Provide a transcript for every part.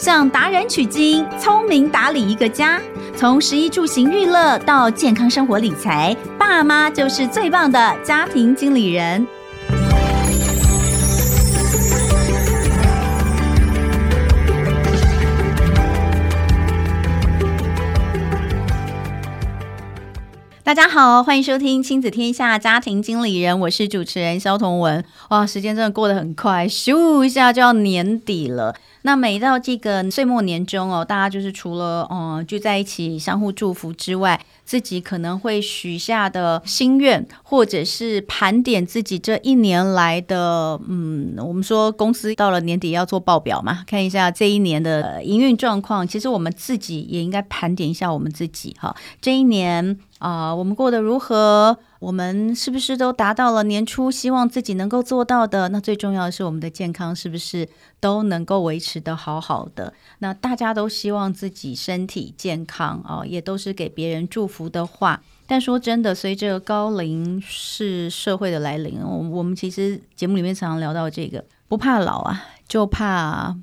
向达人取经，聪明打理一个家。从食衣住行娱乐到健康生活理财，爸妈就是最棒的家庭经理人。大家好，欢迎收听《亲子天下家庭经理人》，我是主持人萧彤雯。哇，时间真的过得很快，咻一下就要年底了。那每到这个岁末年终哦，大家就是除了嗯聚在一起相互祝福之外，自己可能会许下的心愿，或者是盘点自己这一年来的嗯，我们说公司到了年底要做报表嘛，看一下这一年的营运状况。其实我们自己也应该盘点一下我们自己哈，这一年啊，我们过得如何？我们是不是都达到了年初希望自己能够做到的？那最重要的是我们的健康是不是都能够维持得好好的？那大家都希望自己身体健康啊，也都是给别人祝福的话。但说真的，随着高龄是社会的来临，我我们其实节目里面常常聊到这个，不怕老啊，就怕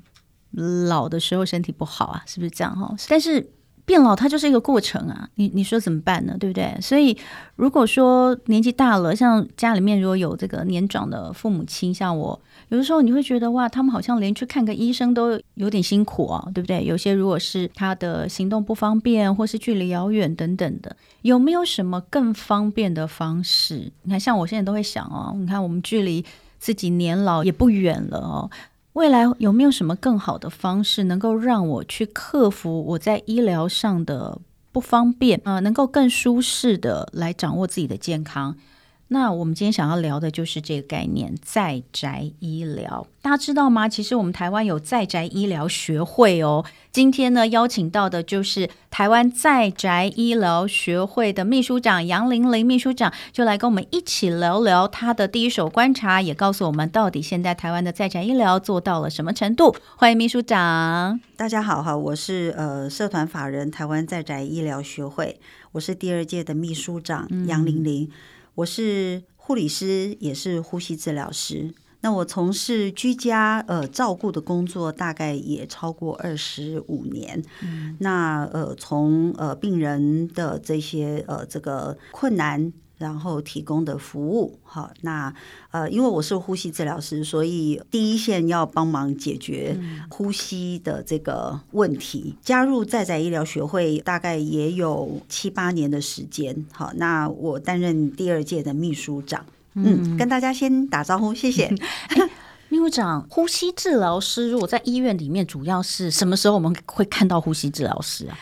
老的时候身体不好啊，是不是这样哈？但是。变老它就是一个过程啊，你你说怎么办呢？对不对？所以如果说年纪大了，像家里面如果有这个年长的父母亲，像我，有的时候你会觉得哇，他们好像连去看个医生都有点辛苦啊，对不对？有些如果是他的行动不方便，或是距离遥远等等的，有没有什么更方便的方式？你看，像我现在都会想哦，你看我们距离自己年老也不远了哦。未来有没有什么更好的方式，能够让我去克服我在医疗上的不方便啊，呃，能够更舒适的来掌握自己的健康？那我们今天想要聊的就是这个概念——在宅医疗。大家知道吗？其实我们台湾有在宅医疗学会哦。今天呢，邀请到的就是台湾在宅医疗学会的秘书长杨玲玲秘书长，就来跟我们一起聊聊他的第一手观察，也告诉我们到底现在台湾的在宅医疗做到了什么程度。欢迎秘书长。大家好哈，我是呃社团法人台湾在宅医疗学会，我是第二届的秘书长杨玲玲。嗯我是护理师，也是呼吸治疗师。那我从事居家呃照顾的工作，大概也超过二十五年。嗯、那呃，从呃病人的这些呃这个困难。然后提供的服务，好，那呃，因为我是呼吸治疗师，所以第一线要帮忙解决呼吸的这个问题。嗯、加入在在医疗学会大概也有七八年的时间，好，那我担任第二届的秘书长，嗯，嗯，跟大家先打招呼，谢谢。哎、秘书长，呼吸治疗师如果在医院里面，主要是什么时候我们会看到呼吸治疗师啊？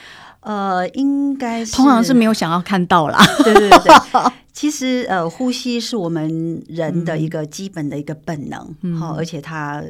呃，应该是通常是没有想要看到啦。对 对对。其实，呃，呼吸是我们人的一个基本的一个本能，好、嗯，而且它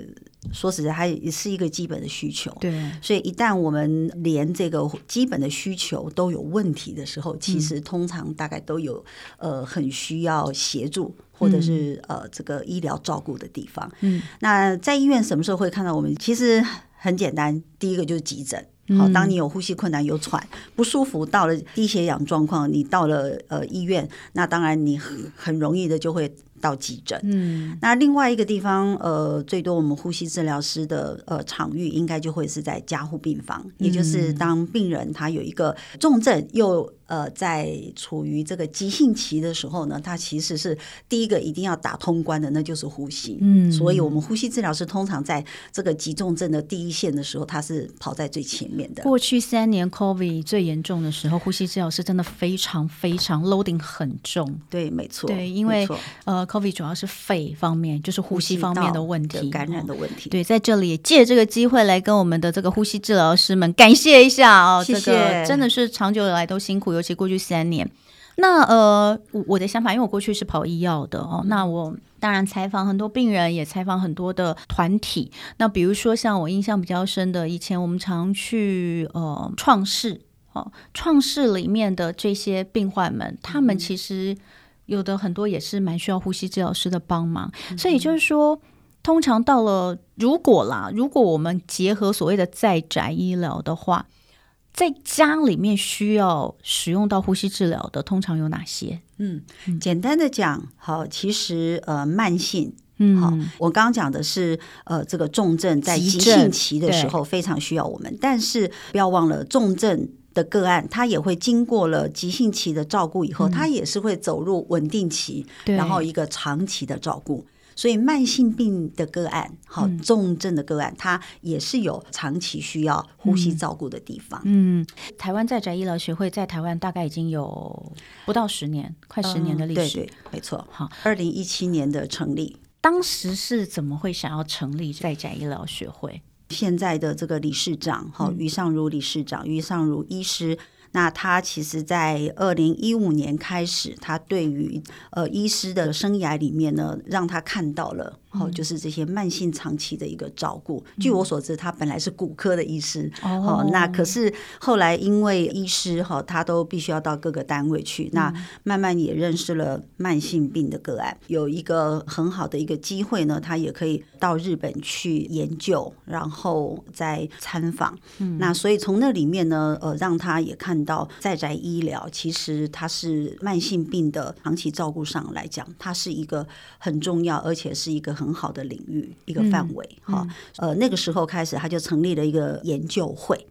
说实在，它也是一个基本的需求。对，所以一旦我们连这个基本的需求都有问题的时候，其实通常大概都有呃很需要协助或者是呃这个医疗照顾的地方。嗯，那在医院什么时候会看到我们？其实很简单，第一个就是急诊。好，当你有呼吸困难、有喘不舒服，到了低血氧状况，你到了呃医院，那当然你很很容易的就会到急诊。嗯，那另外一个地方，呃，最多我们呼吸治疗师的呃场域，应该就会是在加护病房，也就是当病人他有一个重症又。呃，在处于这个急性期的时候呢，他其实是第一个一定要打通关的，那就是呼吸。嗯，所以我们呼吸治疗师通常在这个急重症的第一线的时候，他是跑在最前面的。过去三年 COVID 最严重的时候，呼吸治疗师真的非常非常 loading 很重。对，没错。对，因为呃，COVID 主要是肺方面，就是呼吸方面的问题，感染的问题。对，在这里也借这个机会来跟我们的这个呼吸治疗师们感谢一下啊，谢谢，这个真的是长久以来都辛苦。尤其过去三年，那呃，我的想法，因为我过去是跑医药的哦，那我当然采访很多病人，也采访很多的团体。那比如说像我印象比较深的，以前我们常去呃创世哦，创世里面的这些病患们，他们其实有的很多也是蛮需要呼吸治疗师的帮忙。嗯、所以就是说，通常到了如果啦，如果我们结合所谓的在宅医疗的话。在家里面需要使用到呼吸治疗的，通常有哪些？嗯，简单的讲，好，其实呃，慢性嗯，好，我刚刚讲的是呃，这个重症在急性期的时候非常需要我们，但是不要忘了重症的个案，他也会经过了急性期的照顾以后，他、嗯、也是会走入稳定期，然后一个长期的照顾。所以慢性病的个案，好重症的个案，它也是有长期需要呼吸照顾的地方。嗯，台湾在宅医疗学会在台湾大概已经有不到十年，快十年的历史。对对，没错。好，二零一七年的成立，当时是怎么会想要成立在宅医疗学会？现在的这个理事长，哈，于尚如理事长，于尚如医师。那他其实，在二零一五年开始，他对于呃医师的生涯里面呢，让他看到了。哦，就是这些慢性长期的一个照顾。据我所知，他本来是骨科的医师，哦，那可是后来因为医师哈，他都必须要到各个单位去，那慢慢也认识了慢性病的个案，有一个很好的一个机会呢，他也可以到日本去研究，然后再参访。那所以从那里面呢，呃，让他也看到在宅医疗其实它是慢性病的长期照顾上来讲，它是一个很重要，而且是一个很。很好的领域一个范围哈，呃，那个时候开始，他就成立了一个研究会。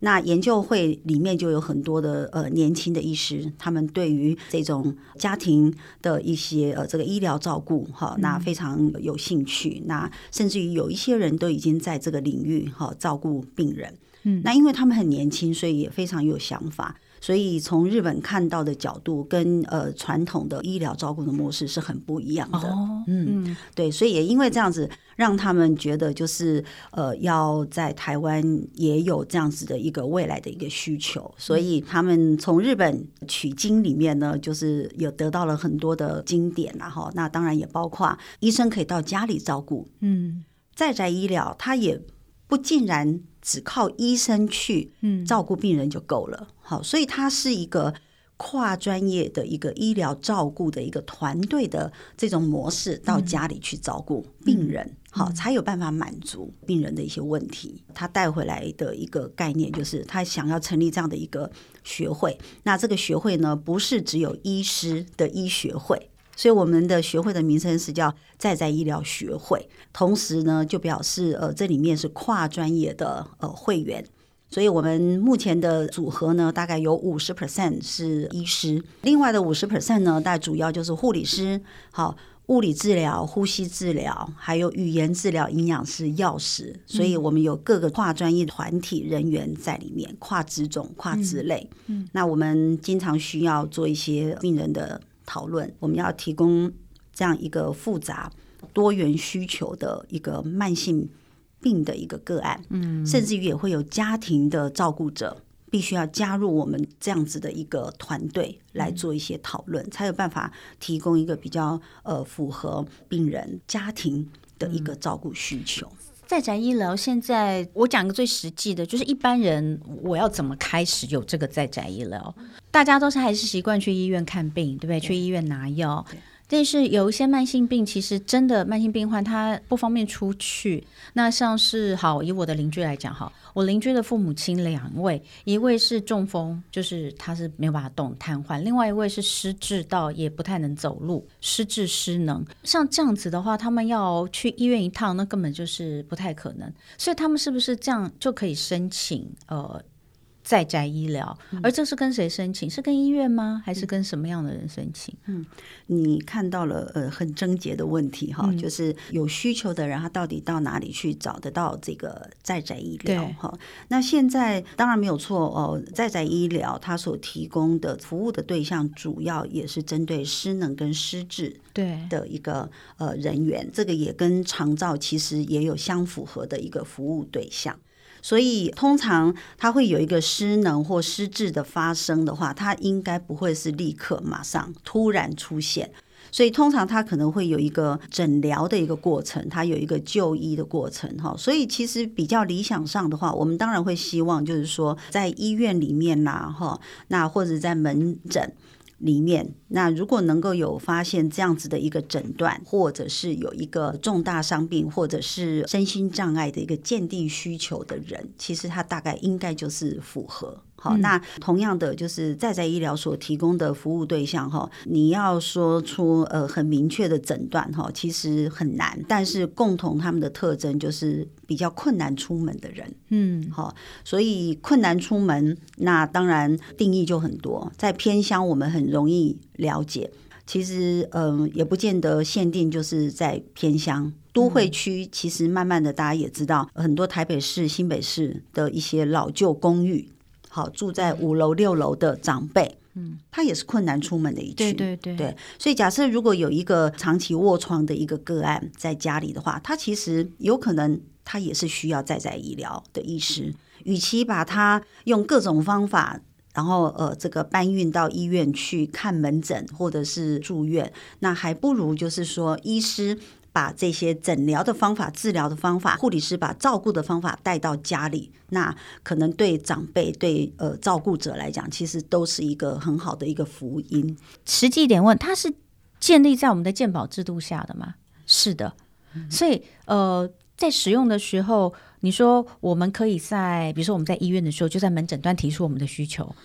那研究会里面就有很多的呃年轻的医师，他们对于这种家庭的一些呃这个医疗照顾哈，那非常有兴趣。那甚至于有一些人都已经在这个领域哈照顾病人。嗯，那因为他们很年轻，所以也非常有想法。所以从日本看到的角度，跟呃传统的医疗照顾的模式是很不一样的。哦、嗯，对，所以也因为这样子，让他们觉得就是呃要在台湾也有这样子的一个未来的一个需求，所以他们从日本取经里面呢，就是有得到了很多的经典，然后那当然也包括医生可以到家里照顾。嗯，在宅医疗，他也不尽然。只靠医生去照顾病人就够了，好，所以它是一个跨专业的一个医疗照顾的一个团队的这种模式，到家里去照顾病人，好，才有办法满足病人的一些问题。他带回来的一个概念就是，他想要成立这样的一个学会。那这个学会呢，不是只有医师的医学会。所以我们的学会的名称是叫在在医疗学会，同时呢，就表示呃这里面是跨专业的呃会员。所以我们目前的组合呢，大概有五十 percent 是医师，另外的五十 percent 呢，大概主要就是护理师、好物理治疗、呼吸治疗，还有语言治疗、营养师、药师。所以我们有各个跨专业团体人员在里面，跨职种、跨职类。嗯，那我们经常需要做一些病人的。讨论，我们要提供这样一个复杂多元需求的一个慢性病的一个个案，嗯，甚至于也会有家庭的照顾者必须要加入我们这样子的一个团队来做一些讨论，才有办法提供一个比较呃符合病人家庭的一个照顾需求。在宅医疗现在，我讲个最实际的，就是一般人我要怎么开始有这个在宅医疗？大家都是还是习惯去医院看病，对不对？去医院拿药。但是有一些慢性病，其实真的慢性病患他不方便出去。那像是好，以我的邻居来讲，哈，我邻居的父母亲两位，一位是中风，就是他是没有办法动瘫痪；另外一位是失智到也不太能走路，失智失能。像这样子的话，他们要去医院一趟，那根本就是不太可能。所以他们是不是这样就可以申请？呃。在宅医疗，而这是跟谁申请？是跟医院吗？还是跟什么样的人申请？嗯，你看到了呃很症结的问题哈，嗯、就是有需求的人他到底到哪里去找得到这个在宅医疗哈？那现在当然没有错哦，在宅医疗它所提供的服务的对象主要也是针对失能跟失智对的一个呃人员，这个也跟长照其实也有相符合的一个服务对象。所以，通常他会有一个失能或失智的发生的话，它应该不会是立刻马上突然出现。所以，通常他可能会有一个诊疗的一个过程，他有一个就医的过程，哈。所以，其实比较理想上的话，我们当然会希望就是说，在医院里面呐，哈，那或者在门诊。里面，那如果能够有发现这样子的一个诊断，或者是有一个重大伤病，或者是身心障碍的一个鉴定需求的人，其实他大概应该就是符合。那同样的就是在在医疗所提供的服务对象哈，你要说出呃很明确的诊断哈，其实很难。但是共同他们的特征就是比较困难出门的人，嗯，好，所以困难出门，那当然定义就很多。在偏乡，我们很容易了解。其实，嗯、呃，也不见得限定就是在偏乡。都会区其实慢慢的，大家也知道，很多台北市、新北市的一些老旧公寓，好住在五楼、六楼的长辈，嗯，他也是困难出门的一群。对对对，对。所以假设如果有一个长期卧床的一个个案在家里的话，他其实有可能他也是需要在在医疗的医师。与其把他用各种方法，然后呃这个搬运到医院去看门诊或者是住院，那还不如就是说医师。把这些诊疗的方法、治疗的方法，护理师把照顾的方法带到家里，那可能对长辈、对呃照顾者来讲，其实都是一个很好的一个福音。实际一点问，它是建立在我们的健保制度下的吗？是的，所以呃，在使用的时候，你说我们可以在，比如说我们在医院的时候，就在门诊端提出我们的需求。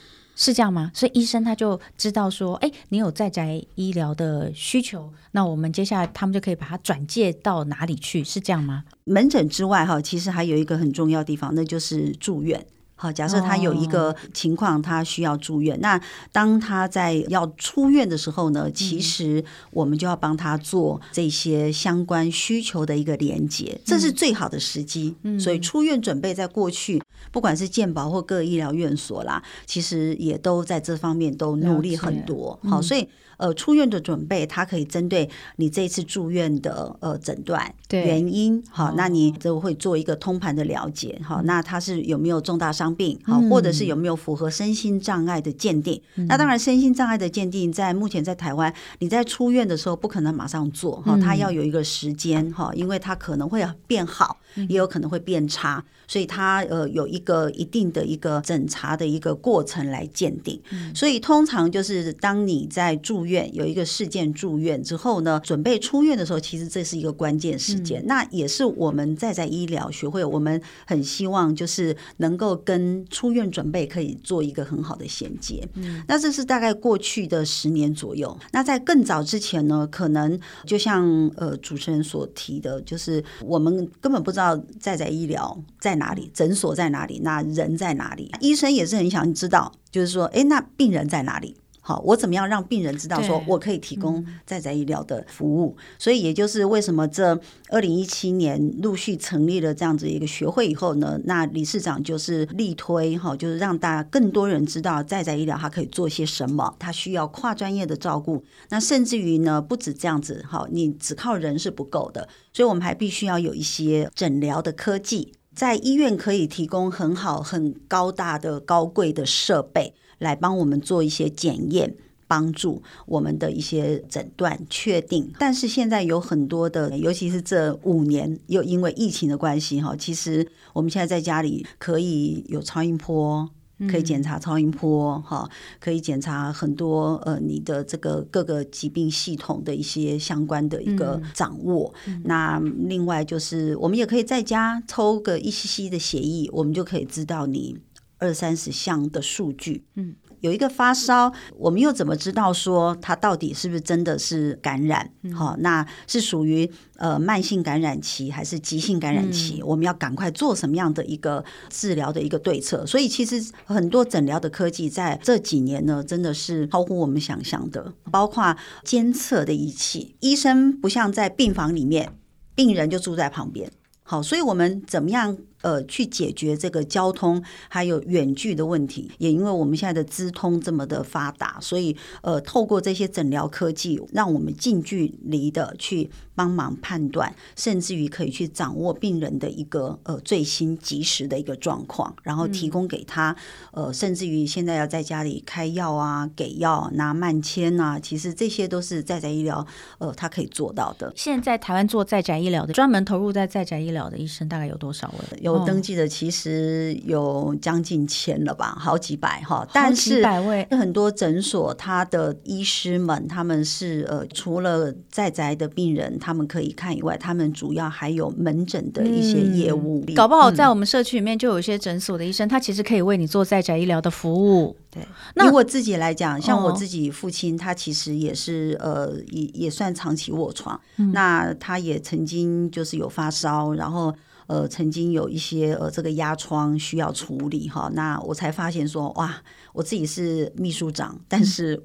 是这样吗？所以医生他就知道说，哎，你有在宅医疗的需求，那我们接下来他们就可以把它转介到哪里去？是这样吗？门诊之外，哈，其实还有一个很重要的地方，那就是住院。好，假设他有一个情况，他需要住院。Oh. 那当他在要出院的时候呢，其实我们就要帮他做这些相关需求的一个连接，这是最好的时机。嗯，所以出院准备在过去，不管是健保或各医疗院所啦，其实也都在这方面都努力很多。好，所以。呃，出院的准备，它可以针对你这一次住院的呃诊断原因，好，那你就会做一个通盘的了解，好，那他是有没有重大伤病，好，或者是有没有符合身心障碍的鉴定？嗯、那当然，身心障碍的鉴定在目前在台湾，你在出院的时候不可能马上做，哈，他要有一个时间，哈，因为他可能会变好，也有可能会变差，所以他呃有一个一定的一个诊查的一个过程来鉴定，所以通常就是当你在住院。院有一个事件住院之后呢，准备出院的时候，其实这是一个关键时间。嗯、那也是我们在在医疗学会，我们很希望就是能够跟出院准备可以做一个很好的衔接。嗯，那这是大概过去的十年左右。那在更早之前呢，可能就像呃主持人所提的，就是我们根本不知道在在医疗在哪里，诊所在哪里，那人在哪里？医生也是很想知道，就是说，哎，那病人在哪里？好，我怎么样让病人知道说我可以提供在宅医疗的服务？所以也就是为什么这二零一七年陆续成立了这样子一个学会以后呢，那理事长就是力推哈，就是让大家更多人知道在宅医疗它可以做些什么，它需要跨专业的照顾。那甚至于呢，不止这样子，哈，你只靠人是不够的，所以我们还必须要有一些诊疗的科技，在医院可以提供很好、很高大的、高贵的设备。来帮我们做一些检验，帮助我们的一些诊断确定。但是现在有很多的，尤其是这五年又因为疫情的关系，哈，其实我们现在在家里可以有超音波，可以检查超音波，哈，可以检查很多呃你的这个各个疾病系统的一些相关的一个掌握。那另外就是我们也可以在家抽个一 cc 的血液，我们就可以知道你。二三十项的数据，嗯，有一个发烧，我们又怎么知道说他到底是不是真的是感染？好，那是属于呃慢性感染期还是急性感染期？我们要赶快做什么样的一个治疗的一个对策？所以其实很多诊疗的科技在这几年呢，真的是超乎我们想象的，包括监测的仪器，医生不像在病房里面，病人就住在旁边。好，所以我们怎么样？呃，去解决这个交通还有远距的问题，也因为我们现在的资通这么的发达，所以呃，透过这些诊疗科技，让我们近距离的去帮忙判断，甚至于可以去掌握病人的一个呃最新及时的一个状况，然后提供给他呃，甚至于现在要在家里开药啊、给药、拿慢签啊，其实这些都是在宅医疗呃，他可以做到的。现在台湾做在宅医疗的，专门投入在在宅医疗的医生大概有多少位？有登记的其实有将近千了吧，好几百哈。但是很多诊所，他的医师们他们是呃，除了在宅的病人他们可以看以外，他们主要还有门诊的一些业务。嗯、搞不好在我们社区里面就有一些诊所的医生，他其实可以为你做在宅医疗的服务。对，那以我自己来讲，像我自己父亲，他其实也是呃，也也算长期卧床。嗯、那他也曾经就是有发烧，然后呃，曾经有一些呃，这个压疮需要处理哈。那我才发现说，哇，我自己是秘书长，但是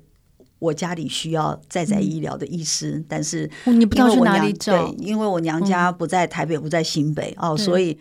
我家里需要在在医疗的医师，嗯、但是你不知道去哪里找？对，因为我娘家不在台北，不在新北、嗯、哦，所以。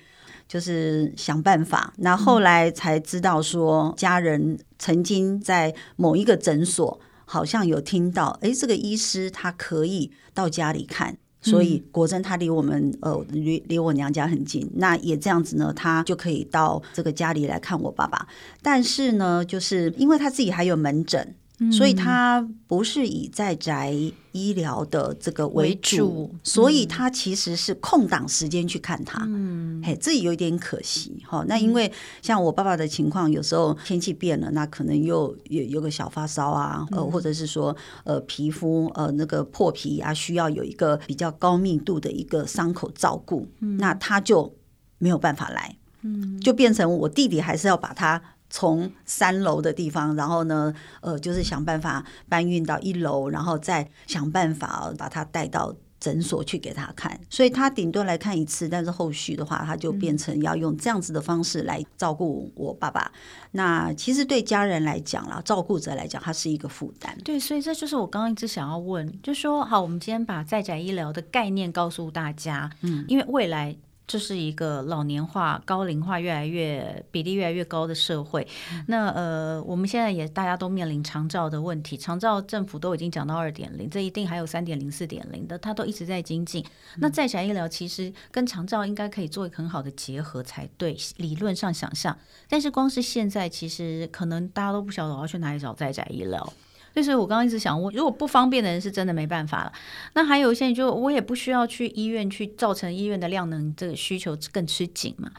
就是想办法，那后来才知道说，家人曾经在某一个诊所，好像有听到，哎，这个医师他可以到家里看，所以果真他离我们呃离离我娘家很近，那也这样子呢，他就可以到这个家里来看我爸爸。但是呢，就是因为他自己还有门诊。所以他不是以在宅医疗的这个为主，所以他其实是空档时间去看他。嗯，嘿，这有点可惜哈。那因为像我爸爸的情况，有时候天气变了，那可能又有有个小发烧啊，呃，或者是说呃皮肤呃那个破皮啊，需要有一个比较高密度的一个伤口照顾，那他就没有办法来，嗯，就变成我弟弟还是要把他。从三楼的地方，然后呢，呃，就是想办法搬运到一楼，然后再想办法把他带到诊所去给他看。所以他顶多来看一次，但是后续的话，他就变成要用这样子的方式来照顾我爸爸。那其实对家人来讲啦，照顾者来讲，他是一个负担。对，所以这就是我刚刚一直想要问，就说好，我们今天把在宅医疗的概念告诉大家，嗯，因为未来。这是一个老年化、高龄化越来越比例越来越高的社会。那呃，我们现在也大家都面临长照的问题，长照政府都已经讲到二点零，这一定还有三点零、四点零的，它都一直在精进。那在宅医疗其实跟长照应该可以做一个很好的结合才对，理论上想象。但是光是现在，其实可能大家都不晓得我要去哪里找在宅医疗。就是，我刚刚一直想问，如果不方便的人是真的没办法了。那还有一些，就我也不需要去医院去造成医院的量能这个需求更吃紧嘛。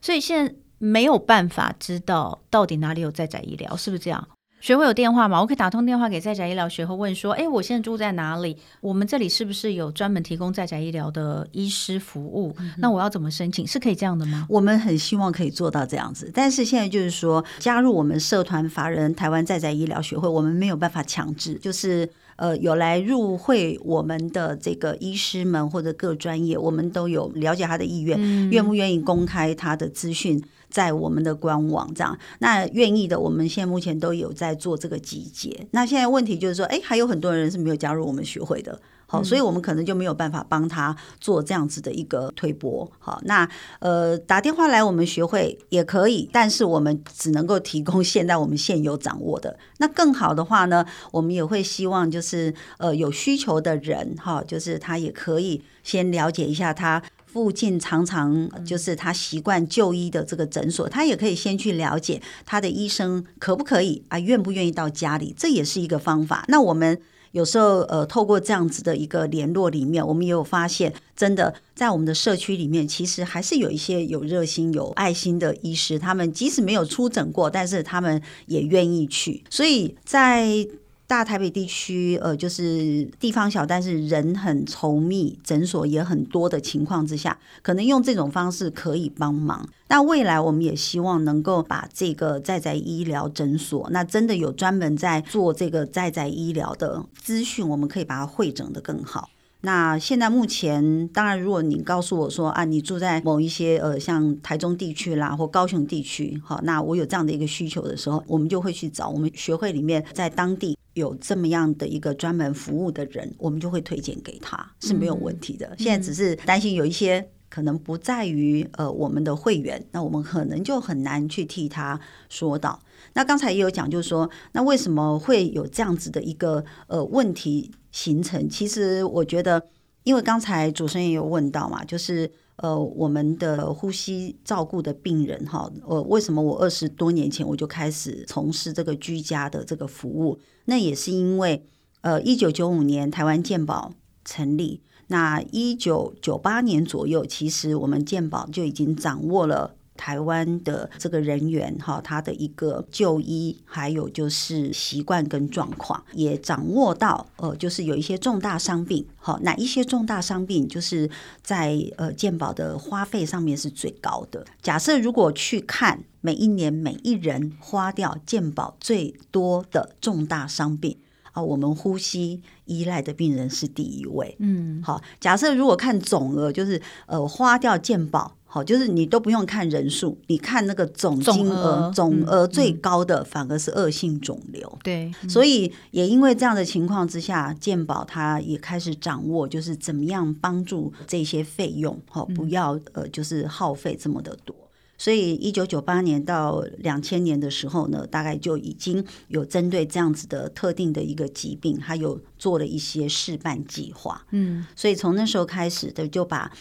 所以现在没有办法知道到底哪里有在宅医疗，是不是这样？学会有电话吗？我可以打通电话给在宅医疗学会问说：哎，我现在住在哪里？我们这里是不是有专门提供在宅医疗的医师服务？嗯、那我要怎么申请？是可以这样的吗？我们很希望可以做到这样子，但是现在就是说，加入我们社团法人台湾在宅医疗学会，我们没有办法强制，就是呃，有来入会我们的这个医师们或者各专业，我们都有了解他的意愿，嗯、愿不愿意公开他的资讯。在我们的官网这样，那愿意的，我们现在目前都有在做这个集结。那现在问题就是说，哎，还有很多人是没有加入我们学会的，好，所以我们可能就没有办法帮他做这样子的一个推播。好，那呃，打电话来我们学会也可以，但是我们只能够提供现在我们现有掌握的。那更好的话呢，我们也会希望就是呃有需求的人哈，就是他也可以先了解一下他。附近常常就是他习惯就医的这个诊所，他也可以先去了解他的医生可不可以啊，愿不愿意到家里，这也是一个方法。那我们有时候呃，透过这样子的一个联络里面，我们也有发现，真的在我们的社区里面，其实还是有一些有热心、有爱心的医师，他们即使没有出诊过，但是他们也愿意去。所以在大台北地区，呃，就是地方小，但是人很稠密，诊所也很多的情况之下，可能用这种方式可以帮忙。那未来我们也希望能够把这个在在医疗诊所，那真的有专门在做这个在在医疗的资讯，我们可以把它汇整的更好。那现在目前，当然，如果你告诉我说啊，你住在某一些呃，像台中地区啦或高雄地区，好，那我有这样的一个需求的时候，我们就会去找我们学会里面在当地有这么样的一个专门服务的人，我们就会推荐给他，是没有问题的。嗯、现在只是担心有一些可能不在于呃我们的会员，那我们可能就很难去替他说到。那刚才也有讲，就是说，那为什么会有这样子的一个呃问题？形成，其实我觉得，因为刚才主持人也有问到嘛，就是呃，我们的呼吸照顾的病人哈，呃，为什么我二十多年前我就开始从事这个居家的这个服务？那也是因为呃，一九九五年台湾健保成立，那一九九八年左右，其实我们健保就已经掌握了。台湾的这个人员哈，他的一个就医，还有就是习惯跟状况，也掌握到呃，就是有一些重大伤病，好，哪一些重大伤病就是在呃健保的花费上面是最高的。假设如果去看每一年每一人花掉健保最多的重大伤病啊，我们呼吸依赖的病人是第一位。嗯，好，假设如果看总额，就是呃花掉健保。好，就是你都不用看人数，你看那个总金额，总额最高的反而是恶性肿瘤。对，所以也因为这样的情况之下，健保它也开始掌握，就是怎么样帮助这些费用，好，不要呃，就是耗费这么的多。所以一九九八年到两千年的时候呢，大概就已经有针对这样子的特定的一个疾病，它有做了一些试办计划。嗯，所以从那时候开始的，就把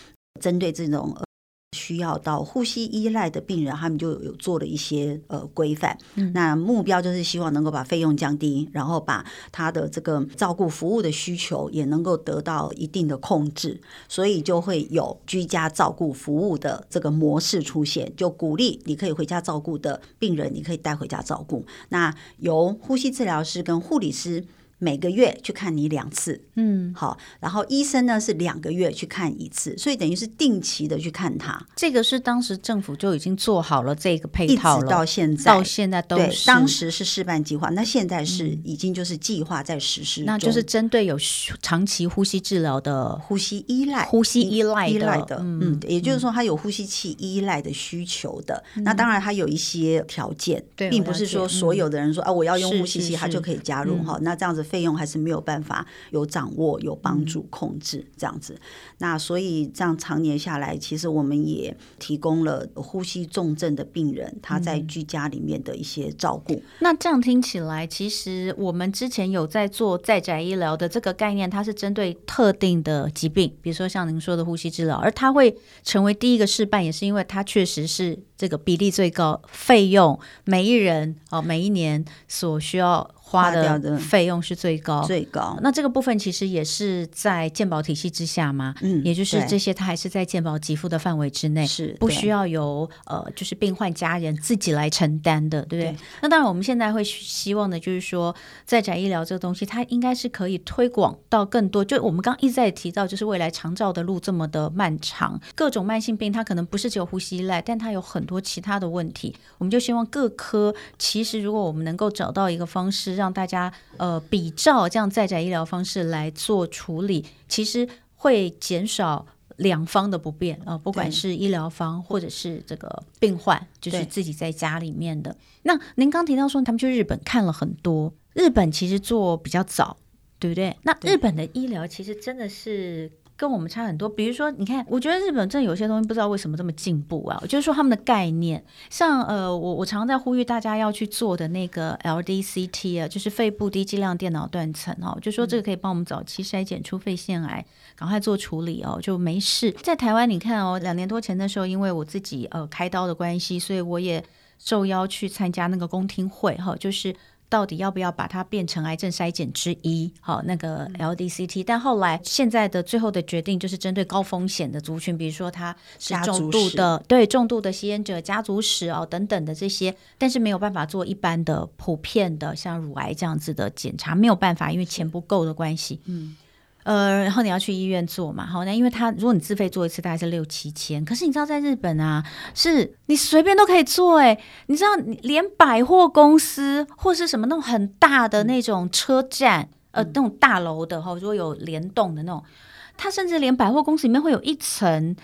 针对这种。需要到呼吸依赖的病人，他们就有做了一些呃规范。嗯、那目标就是希望能够把费用降低，然后把他的这个照顾服务的需求也能够得到一定的控制，所以就会有居家照顾服务的这个模式出现，就鼓励你可以回家照顾的病人，你可以带回家照顾。那由呼吸治疗师跟护理师。每个月去看你两次，嗯，好，然后医生呢是两个月去看一次，所以等于是定期的去看他。这个是当时政府就已经做好了这个配套了，到现在到现在都是。对，当时是试办计划，那现在是已经就是计划在实施，那就是针对有长期呼吸治疗的呼吸依赖、呼吸依赖依赖的，嗯，也就是说他有呼吸器依赖的需求的。那当然他有一些条件，并不是说所有的人说啊我要用呼吸器，他就可以加入哈。那这样子。费用还是没有办法有掌握、有帮助、控制这样子。那所以这样常年下来，其实我们也提供了呼吸重症的病人他在居家里面的一些照顾。那这样听起来，其实我们之前有在做在宅医疗的这个概念，它是针对特定的疾病，比如说像您说的呼吸治疗，而它会成为第一个示范，也是因为它确实是这个比例最高，费用每一人哦每一年所需要。花的费用是最高，最高。那这个部分其实也是在健保体系之下嘛，嗯，也就是这些它还是在健保给付的范围之内，是不需要由呃，就是病患家人自己来承担的，对不对？对。那当然，我们现在会希望的就是说，在宅医疗这个东西，它应该是可以推广到更多。就我们刚刚一直在提到，就是未来长照的路这么的漫长，各种慢性病它可能不是只有呼吸依赖，但它有很多其他的问题。我们就希望各科其实如果我们能够找到一个方式让让大家呃比照这样在宅医疗方式来做处理，其实会减少两方的不便啊、呃，不管是医疗方或者是这个病患，就是自己在家里面的。那您刚提到说他们去日本看了很多，日本其实做比较早，对不对？那日本的医疗其实真的是。跟我们差很多，比如说，你看，我觉得日本真的有些东西不知道为什么这么进步啊。就是说他们的概念，像呃，我我常常在呼吁大家要去做的那个 LDCT 啊，就是肺部低剂量电脑断层哦，就说这个可以帮我们早期筛检出肺腺癌，赶快做处理哦，就没事。在台湾，你看哦，两年多前的时候，因为我自己呃开刀的关系，所以我也受邀去参加那个公听会哈，就是。到底要不要把它变成癌症筛检之一？好，那个 LDCT，但后来现在的最后的决定就是针对高风险的族群，比如说他是重度的，对重度的吸烟者、家族史哦等等的这些，但是没有办法做一般的普遍的像乳癌这样子的检查，没有办法，因为钱不够的关系。嗯。呃，然后你要去医院做嘛，好，那因为他如果你自费做一次大概是六七千，可是你知道在日本啊，是你随便都可以做哎，你知道连百货公司或是什么那种很大的那种车站，呃，那种大楼的哈，如果有联动的那种，它甚至连百货公司里面会有一层。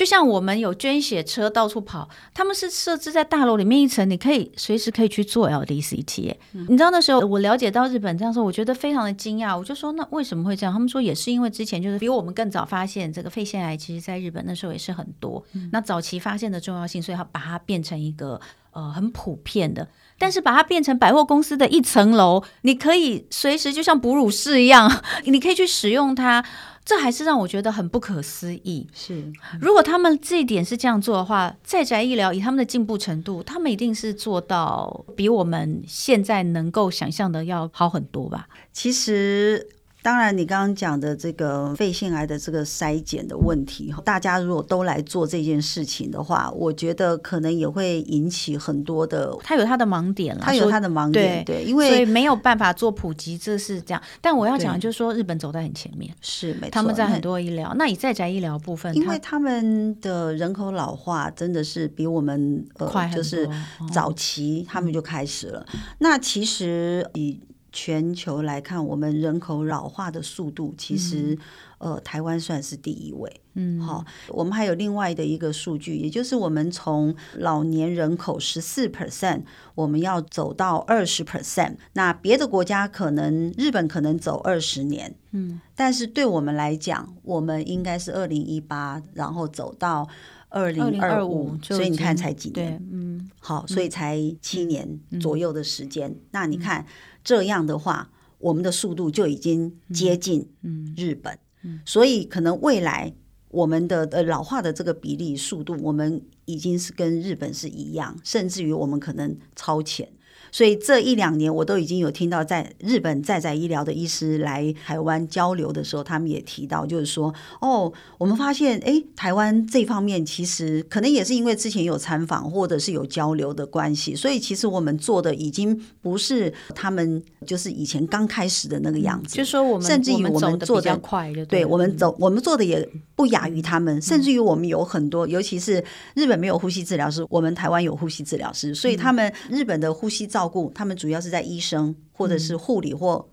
就像我们有捐血车到处跑，他们是设置在大楼里面一层，你可以随时可以去做 LDCT。嗯。你知道那时候我了解到日本这样说，我觉得非常的惊讶。我就说那为什么会这样？他们说也是因为之前就是比我们更早发现这个肺腺癌，其实在日本那时候也是很多。嗯。那早期发现的重要性，所以他把它变成一个呃很普遍的，但是把它变成百货公司的一层楼，你可以随时就像哺乳室一样，你可以去使用它。这还是让我觉得很不可思议。是，如果他们这一点是这样做的话，在宅医疗以他们的进步程度，他们一定是做到比我们现在能够想象的要好很多吧？其实当然，你刚刚讲的这个肺腺癌的这个筛检的问题，大家如果都来做这件事情的话，我觉得可能也会引起很多的，他有他的盲点了，他有他的盲点，对，对，因为所以没有办法做普及，这是这样。但我要讲的就是说，日本走在很前面，是没错，他们在很多医疗，那你在宅医疗部分，因为他们的人口老化真的是比我们快，呃，就是早期他们就开始了。嗯，那其实以全球来看，我们人口老化的速度，其实、嗯、呃，台湾算是第一位。嗯，好，我们还有另外的一个数据，也就是我们从老年人口十四 percent，我们要走到二十 percent。那别的国家可能日本可能走二十年，嗯，但是对我们来讲，我们应该是二零一八，然后走到二零二五，所以你看才几年？嗯，好，所以才七年左右的时间。嗯、那你看。嗯这样的话，我们的速度就已经接近日本，嗯嗯、所以可能未来我们的呃老化的这个比例速度，我们已经是跟日本是一样，甚至于我们可能超前。所以这一两年，我都已经有听到在日本在在医疗的医师来台湾交流的时候，他们也提到，就是说，哦，我们发现，哎，台湾这方面其实可能也是因为之前有参访或者是有交流的关系，所以其实我们做的已经不是他们就是以前刚开始的那个样子。就说我们甚至于我们做的快，对，对我们走，我们做的也不亚于他们，甚至于我们有很多，尤其是日本没有呼吸治疗师，我们台湾有呼吸治疗师，所以他们日本的呼吸照顾，他们主要是在医生或者是护理或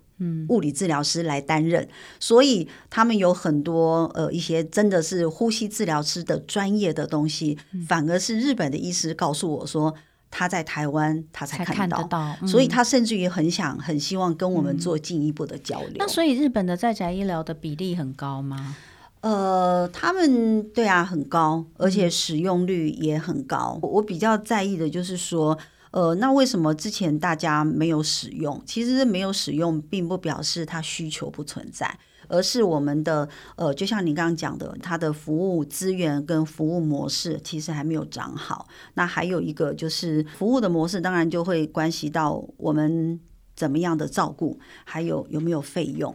物理治疗师来担任，嗯、所以他们有很多呃一些真的是呼吸治疗师的专业的东西，嗯、反而是日本的医师告诉我说他在台湾他才看到，看得到嗯、所以他甚至于很想很希望跟我们做进一步的交流。嗯、那所以日本的在宅医疗的比例很高吗？呃，他们对啊很高，而且使用率也很高。我比较在意的就是说。呃，那为什么之前大家没有使用？其实没有使用，并不表示它需求不存在，而是我们的呃，就像你刚刚讲的，它的服务资源跟服务模式其实还没有长好。那还有一个就是服务的模式，当然就会关系到我们怎么样的照顾，还有有没有费用。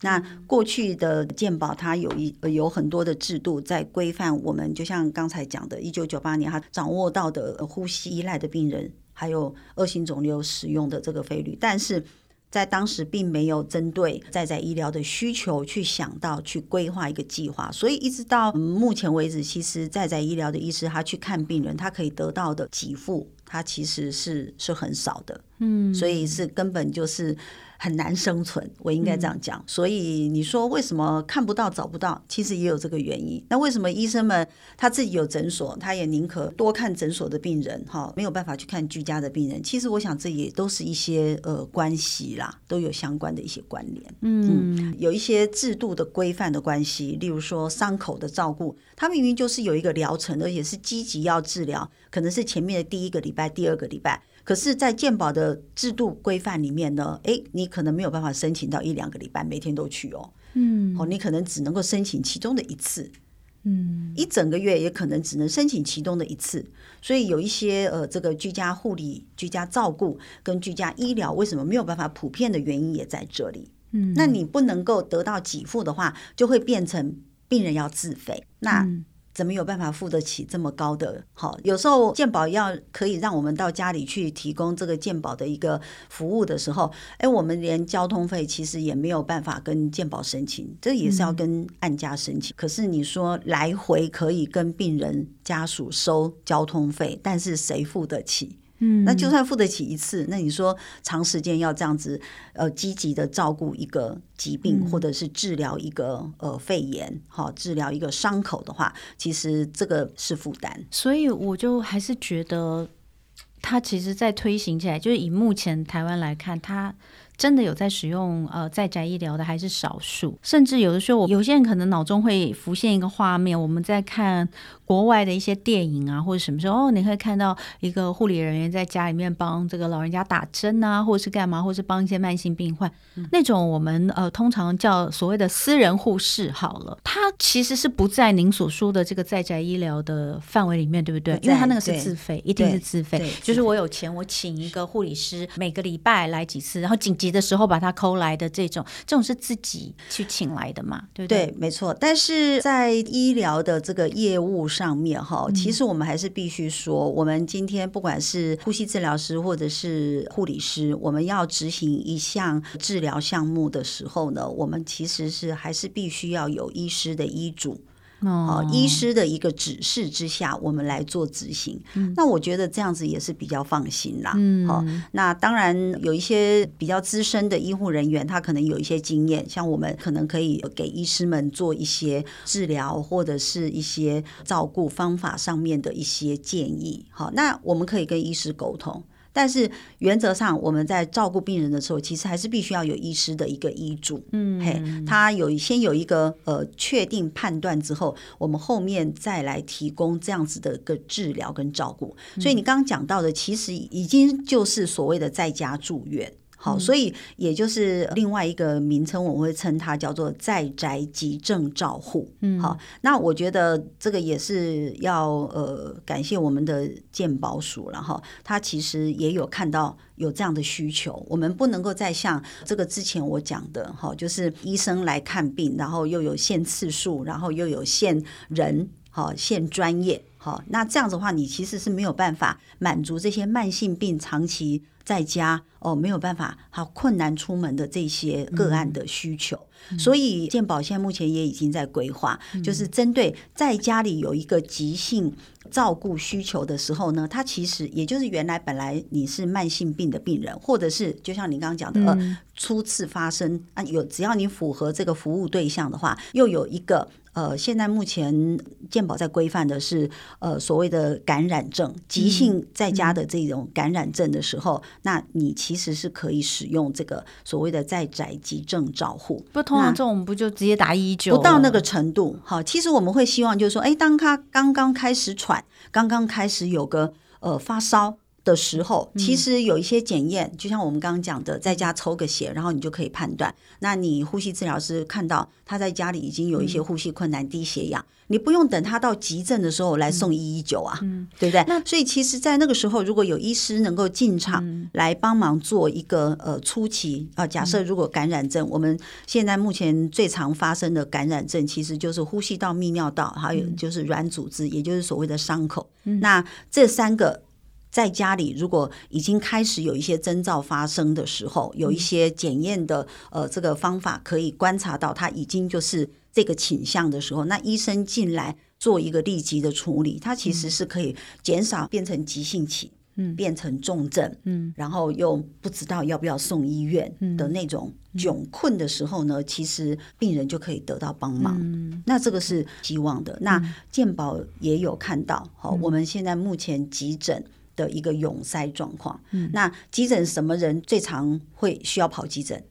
那过去的健保，它有一有很多的制度在规范我们，就像刚才讲的，一九九八年他掌握到的呼吸依赖的病人。还有恶性肿瘤使用的这个费率，但是在当时并没有针对在在医疗的需求去想到去规划一个计划，所以一直到目前为止，其实在在医疗的医师他去看病人，他可以得到的给付，他其实是是很少的，嗯，所以是根本就是。很难生存，我应该这样讲。嗯、所以你说为什么看不到、找不到？其实也有这个原因。那为什么医生们他自己有诊所，他也宁可多看诊所的病人，哈，没有办法去看居家的病人？其实我想这也都是一些呃关系啦，都有相关的一些关联。嗯，嗯，有一些制度的规范的关系，例如说伤口的照顾，他明明就是有一个疗程，而且是积极要治疗，可能是前面的第一个礼拜、第二个礼拜。可是，在健保的制度规范里面呢，哎，你可能没有办法申请到一两个礼拜，每天都去哦。嗯，哦，你可能只能够申请其中的一次。嗯，一整个月也可能只能申请其中的一次。所以有一些呃，这个居家护理、居家照顾跟居家医疗，为什么没有办法普遍的原因也在这里。嗯，那你不能够得到给付的话，就会变成病人要自费。那。嗯怎么有办法付得起这么高的？好，有时候健保要可以让我们到家里去提供这个健保的一个服务的时候，哎，我们连交通费其实也没有办法跟健保申请，这也是要跟按家申请。嗯、可是你说来回可以跟病人家属收交通费，但是谁付得起？嗯，那就算付得起一次，那你说长时间要这样子，呃，积极的照顾一个疾病，嗯、或者是治疗一个呃肺炎，好，治疗一个伤口的话，其实这个是负担。所以我就还是觉得，他其实在推行起来，就是以目前台湾来看，他。真的有在使用呃在宅医疗的还是少数，甚至有的时候，有些人可能脑中会浮现一个画面，我们在看国外的一些电影啊，或者什么时候，哦，你会看到一个护理人员在家里面帮这个老人家打针啊，或者是干嘛，或者是帮一些慢性病患，嗯、那种我们呃通常叫所谓的私人护士。好了，他其实是不在您所说的这个在宅医疗的范围里面，对不对？因为他那个是自费，一定是自费。就是我有钱，我请一个护理师，每个礼拜来几次，然后紧急的时候把他抠来的这种，这种是自己去请来的嘛？对不对？对，没错。但是在医疗的这个业务上面哈，其实我们还是必须说，我们今天不管是呼吸治疗师或者是护理师，我们要执行一项治疗项目的时候呢，我们其实是还是必须要有医师的医嘱。哦，医师的一个指示之下，我们来做执行。嗯、那我觉得这样子也是比较放心啦。嗯，好，那当然有一些比较资深的医护人员，他可能有一些经验，像我们可能可以给医师们做一些治疗或者是一些照顾方法上面的一些建议。好，那我们可以跟医师沟通。但是原则上，我们在照顾病人的时候，其实还是必须要有医师的一个医嘱。嗯，嘿，他有先有一个呃确定判断之后，我们后面再来提供这样子的一个治疗跟照顾。所以你刚刚讲到的，其实已经就是所谓的在家住院。好，所以也就是另外一个名称，我们会称它叫做在宅急症照护。嗯，好，那我觉得这个也是要呃感谢我们的健保署了哈，他其实也有看到有这样的需求，我们不能够再像这个之前我讲的哈，就是医生来看病，然后又有限次数，然后又有限人，好，限专业，好，那这样子的话，你其实是没有办法满足这些慢性病长期。在家哦，没有办法，好困难出门的这些个案的需求，嗯、所以健保现在目前也已经在规划，嗯、就是针对在家里有一个急性照顾需求的时候呢，它其实也就是原来本来你是慢性病的病人，或者是就像你刚刚讲的，嗯、呃，初次发生啊，有只要你符合这个服务对象的话，又有一个。呃，现在目前健保在规范的是，呃，所谓的感染症，急性在家的这种感染症的时候，嗯嗯、那你其实是可以使用这个所谓的在宅急症照护。不，通常这种不就直接打一一九？不到那个程度，好，其实我们会希望就是说，哎，当他刚刚开始喘，刚刚开始有个呃发烧。的时候，其实有一些检验，就像我们刚刚讲的，在家抽个血，然后你就可以判断。那你呼吸治疗师看到他在家里已经有一些呼吸困难、低血氧，你不用等他到急症的时候来送一一九啊，对不对？那所以其实，在那个时候，如果有医师能够进场来帮忙做一个呃初期啊，假设如果感染症，我们现在目前最常发生的感染症，其实就是呼吸道、泌尿道，还有就是软组织，也就是所谓的伤口。那这三个。在家里，如果已经开始有一些征兆发生的时候，有一些检验的呃这个方法可以观察到他已经就是这个倾向的时候，那医生进来做一个立即的处理，他其实是可以减少变成急性期，嗯，变成重症，嗯，然后又不知道要不要送医院的那种窘困的时候呢，其实病人就可以得到帮忙。嗯，那这个是希望的。那健保也有看到，好，我们现在目前急诊。的一个涌塞状况，嗯、那急诊什么人最常会需要跑急诊？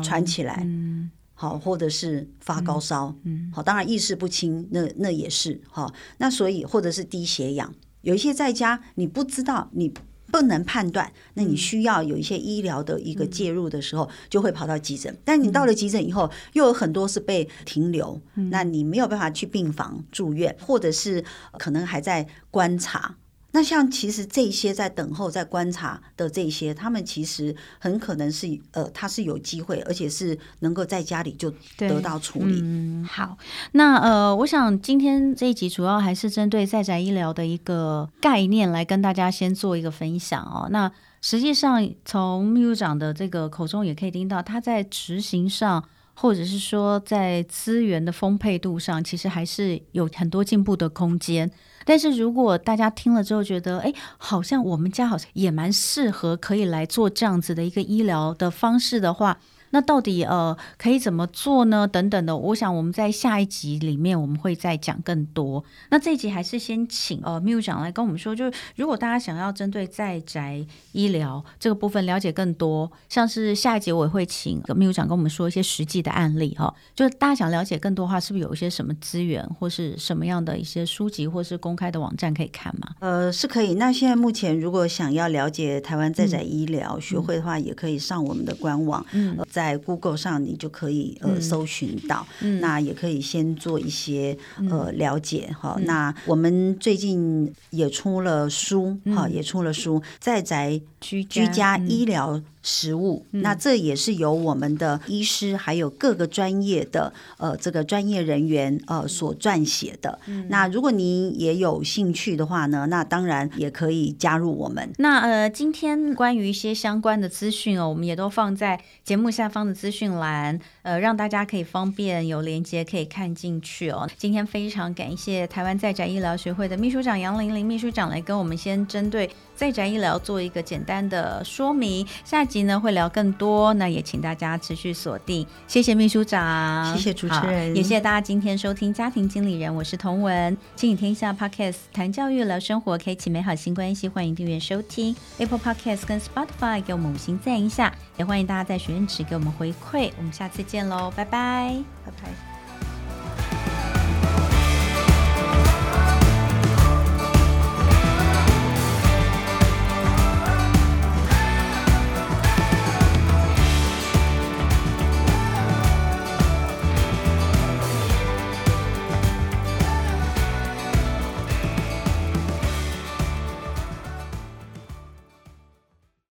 喘起来，嗯、好，或者是发高烧，嗯、好，当然意识不清，那那也是。哈，那所以或者是低血氧，有一些在家你不知道，你不能判断，那你需要有一些医疗的一个介入的时候，嗯、就会跑到急诊。但你到了急诊以后，又有很多是被停留，嗯、那你没有办法去病房住院，或者是可能还在观察。那像其实这些在等候、在观察的这些，他们其实很可能是呃，他是有机会，而且是能够在家里就得到处理。嗯，好，那呃，我想今天这一集主要还是针对在宅医疗的一个概念来跟大家先做一个分享哦。那实际上从秘书长的这个口中也可以听到，他在执行上，或者是说在资源的丰沛度上，其实还是有很多进步的空间。但是如果大家听了之后觉得，哎，好像我们家好像也蛮适合可以来做这样子的一个医疗的方式的话，那到底呃可以怎么做呢？等等的，我想我们在下一集里面我们会再讲更多。那这一集还是先请呃秘书长来跟我们说，就是如果大家想要针对在宅医疗这个部分了解更多，像是下一集我也会请秘书长跟我们说一些实际的案例哈。就是大家想了解更多的话，是不是有一些什么资源或是什么样的一些书籍或是公开的网站可以看吗？呃，是可以。那现在目前如果想要了解台湾在宅医疗学会的话，也可以上我们的官网，嗯，呃、在 Google 上你就可以呃搜寻到。嗯，那也可以先做一些呃了解哈。那我们最近也出了书哈，也出了书，在宅居居家医疗。实务，那这也是由我们的医师还有各个专业的呃这个专业人员呃所撰写的。嗯、那如果您也有兴趣的话呢，那当然也可以加入我们。那呃，今天关于一些相关的资讯哦，我们也都放在节目下方的资讯栏，呃，让大家可以方便有连接可以看进去哦。今天非常感谢台湾在宅医疗学会的秘书长杨玲玲秘书长来跟我们先针对在宅医疗做一个简单的说明。下集呢会聊更多，那也请大家持续锁定。谢谢秘书长，谢谢主持人，也谢谢大家今天收听家庭经理人，我是童文，亲子天下 Podcast 谈教育聊生活，开启美好新关系，欢迎订阅收听 Apple Podcast 跟 Spotify，给我们五星赞一下，也欢迎大家在许愿池给我们回馈。我们下次见喽，拜拜，拜拜。